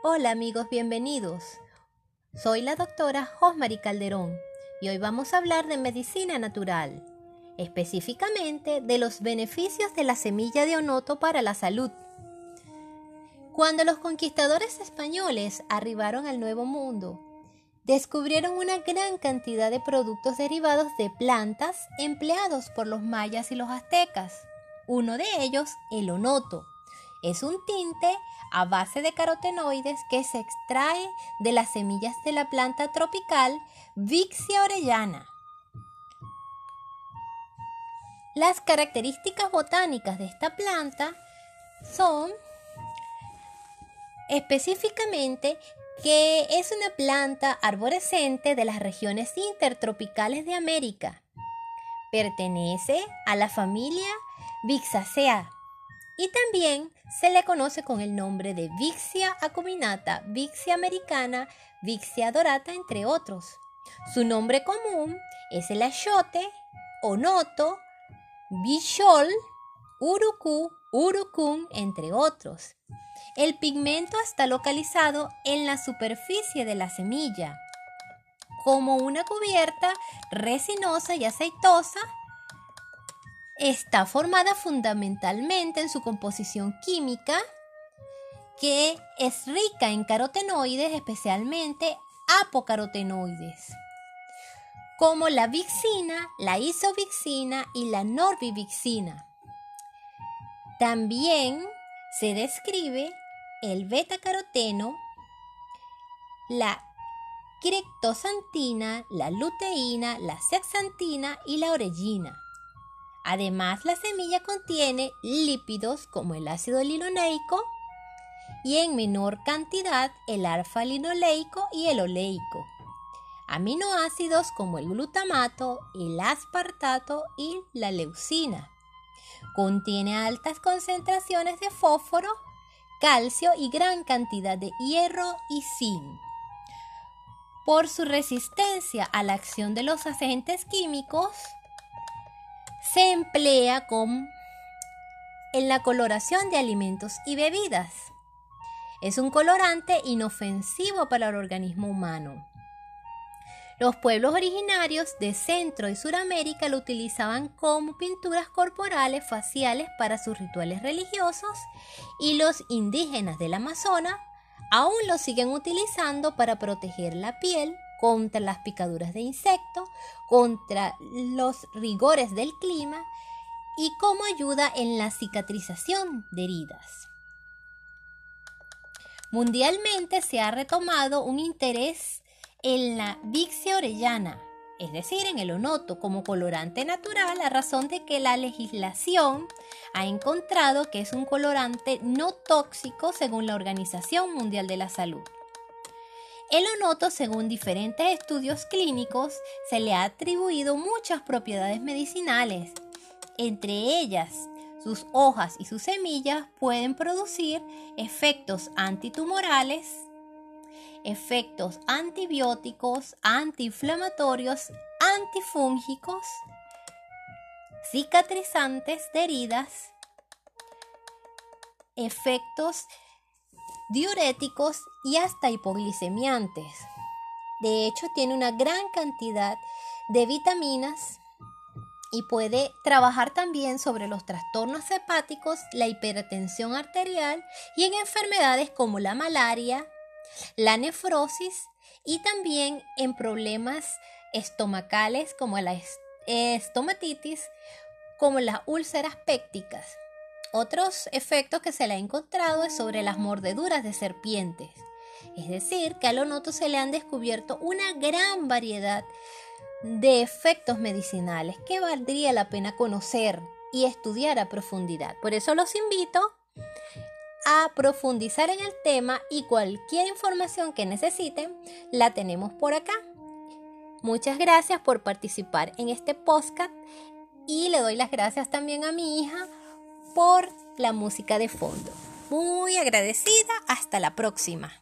Hola amigos, bienvenidos. Soy la doctora Josmary Calderón y hoy vamos a hablar de medicina natural, específicamente de los beneficios de la semilla de onoto para la salud. Cuando los conquistadores españoles arribaron al Nuevo Mundo, descubrieron una gran cantidad de productos derivados de plantas empleados por los mayas y los aztecas. Uno de ellos, el onoto. Es un tinte a base de carotenoides que se extrae de las semillas de la planta tropical Vixia orellana. Las características botánicas de esta planta son específicamente que es una planta arborescente de las regiones intertropicales de América. Pertenece a la familia Vixacea y también se le conoce con el nombre de Vixia acuminata, Vixia americana, Vixia dorata, entre otros. Su nombre común es el achote, onoto, bichol, urucú, urucún, entre otros. El pigmento está localizado en la superficie de la semilla, como una cubierta resinosa y aceitosa está formada fundamentalmente en su composición química, que es rica en carotenoides, especialmente apocarotenoides, como la vixina, la isovixina y la norbivixina. También se describe el beta-caroteno, la criptosantina, la luteína, la sexantina y la orellina. Además, la semilla contiene lípidos como el ácido linoleico y en menor cantidad el alfa-linoleico y el oleico. Aminoácidos como el glutamato, el aspartato y la leucina. Contiene altas concentraciones de fósforo, calcio y gran cantidad de hierro y zinc. Por su resistencia a la acción de los agentes químicos, se emplea con, en la coloración de alimentos y bebidas. Es un colorante inofensivo para el organismo humano. Los pueblos originarios de Centro y Suramérica lo utilizaban como pinturas corporales faciales para sus rituales religiosos y los indígenas del Amazonas aún lo siguen utilizando para proteger la piel contra las picaduras de insectos, contra los rigores del clima y como ayuda en la cicatrización de heridas. Mundialmente se ha retomado un interés en la Vixia orellana, es decir, en el onoto como colorante natural a razón de que la legislación ha encontrado que es un colorante no tóxico según la Organización Mundial de la Salud. El onoto, según diferentes estudios clínicos, se le ha atribuido muchas propiedades medicinales. Entre ellas, sus hojas y sus semillas pueden producir efectos antitumorales, efectos antibióticos, antiinflamatorios, antifúngicos, cicatrizantes de heridas, efectos diuréticos y hasta hipoglicemiantes. De hecho, tiene una gran cantidad de vitaminas y puede trabajar también sobre los trastornos hepáticos, la hipertensión arterial y en enfermedades como la malaria, la nefrosis y también en problemas estomacales como la estomatitis, como las úlceras pépticas. Otros efectos que se le ha encontrado es sobre las mordeduras de serpientes. Es decir, que al onoto se le han descubierto una gran variedad de efectos medicinales que valdría la pena conocer y estudiar a profundidad. Por eso los invito a profundizar en el tema y cualquier información que necesiten la tenemos por acá. Muchas gracias por participar en este podcast y le doy las gracias también a mi hija por la música de fondo. Muy agradecida, hasta la próxima.